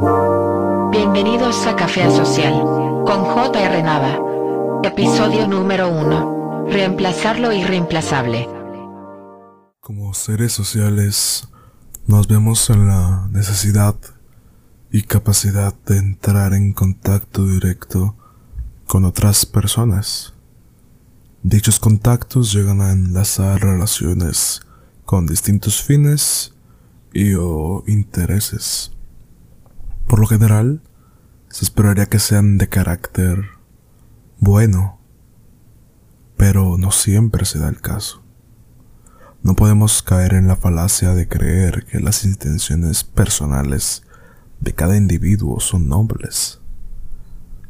Bienvenidos a Café Social, con J.R. Nava. Episodio número 1. Reemplazar lo irreemplazable. Como seres sociales, nos vemos en la necesidad y capacidad de entrar en contacto directo con otras personas. Dichos contactos llegan a enlazar relaciones con distintos fines y o intereses. Por lo general, se esperaría que sean de carácter bueno, pero no siempre se da el caso. No podemos caer en la falacia de creer que las intenciones personales de cada individuo son nobles.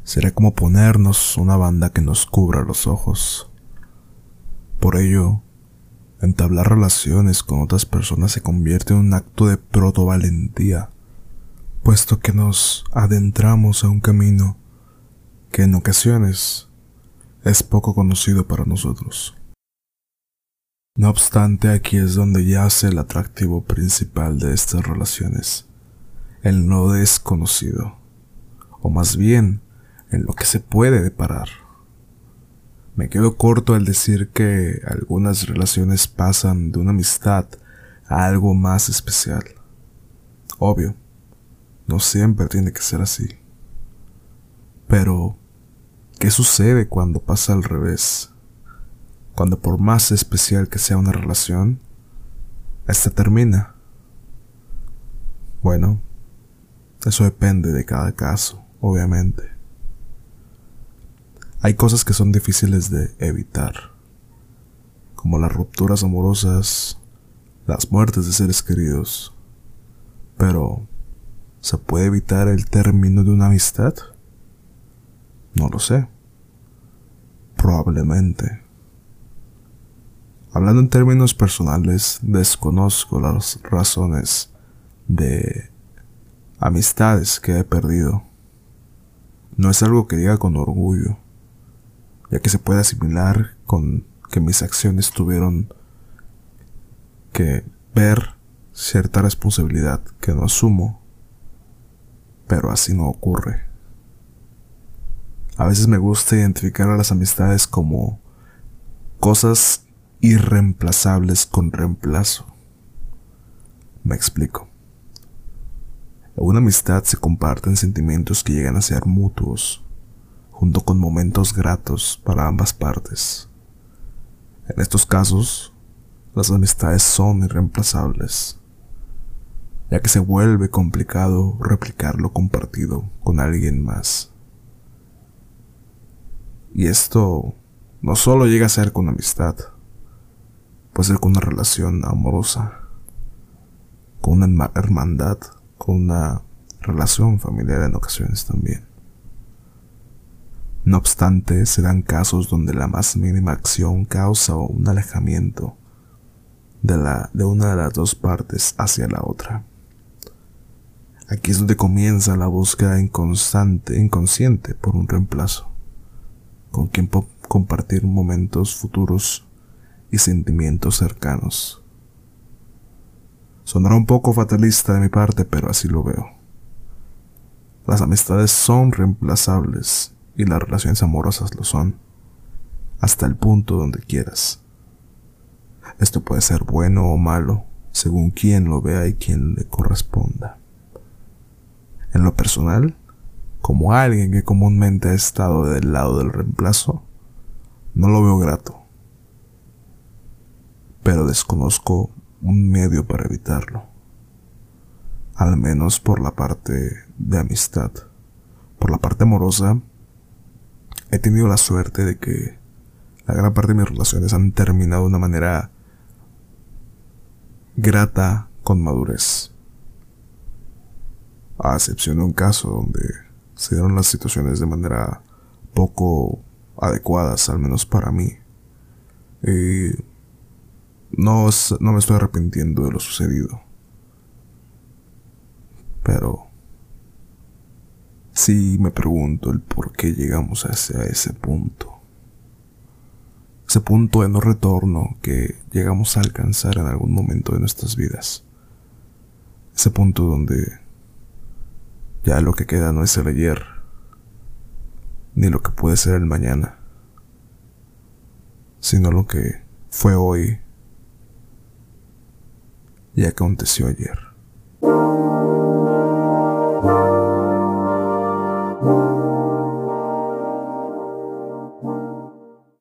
Sería como ponernos una banda que nos cubra los ojos. Por ello, entablar relaciones con otras personas se convierte en un acto de protovalentía puesto que nos adentramos a un camino que en ocasiones es poco conocido para nosotros. No obstante, aquí es donde yace el atractivo principal de estas relaciones, el no desconocido, o más bien en lo que se puede deparar. Me quedo corto al decir que algunas relaciones pasan de una amistad a algo más especial. Obvio, no siempre tiene que ser así. Pero, ¿qué sucede cuando pasa al revés? Cuando por más especial que sea una relación, esta termina. Bueno, eso depende de cada caso, obviamente. Hay cosas que son difíciles de evitar, como las rupturas amorosas, las muertes de seres queridos, pero ¿Se puede evitar el término de una amistad? No lo sé. Probablemente. Hablando en términos personales, desconozco las razones de amistades que he perdido. No es algo que diga con orgullo, ya que se puede asimilar con que mis acciones tuvieron que ver cierta responsabilidad que no asumo pero así no ocurre. A veces me gusta identificar a las amistades como cosas irreemplazables con reemplazo. Me explico. Una amistad se comparten sentimientos que llegan a ser mutuos, junto con momentos gratos para ambas partes. En estos casos, las amistades son irreemplazables ya que se vuelve complicado replicar lo compartido con alguien más. Y esto no solo llega a ser con amistad, puede ser con una relación amorosa, con una hermandad, con una relación familiar en ocasiones también. No obstante, se dan casos donde la más mínima acción causa un alejamiento de, la, de una de las dos partes hacia la otra. Aquí es donde comienza la búsqueda inconstante, inconsciente por un reemplazo, con quien compartir momentos futuros y sentimientos cercanos. Sonará un poco fatalista de mi parte, pero así lo veo. Las amistades son reemplazables y las relaciones amorosas lo son, hasta el punto donde quieras. Esto puede ser bueno o malo, según quien lo vea y quien le corresponda. En lo personal, como alguien que comúnmente ha estado del lado del reemplazo, no lo veo grato. Pero desconozco un medio para evitarlo. Al menos por la parte de amistad. Por la parte amorosa, he tenido la suerte de que la gran parte de mis relaciones han terminado de una manera grata con madurez a excepción de un caso donde se dieron las situaciones de manera poco adecuadas, al menos para mí. Y no, no me estoy arrepintiendo de lo sucedido. Pero sí me pregunto el por qué llegamos hacia ese punto. Ese punto de no retorno que llegamos a alcanzar en algún momento de nuestras vidas. Ese punto donde Ya lo que queda no es el ayer, ni lo que puede ser el mañana, sino lo que fue hoy y aconteció ayer.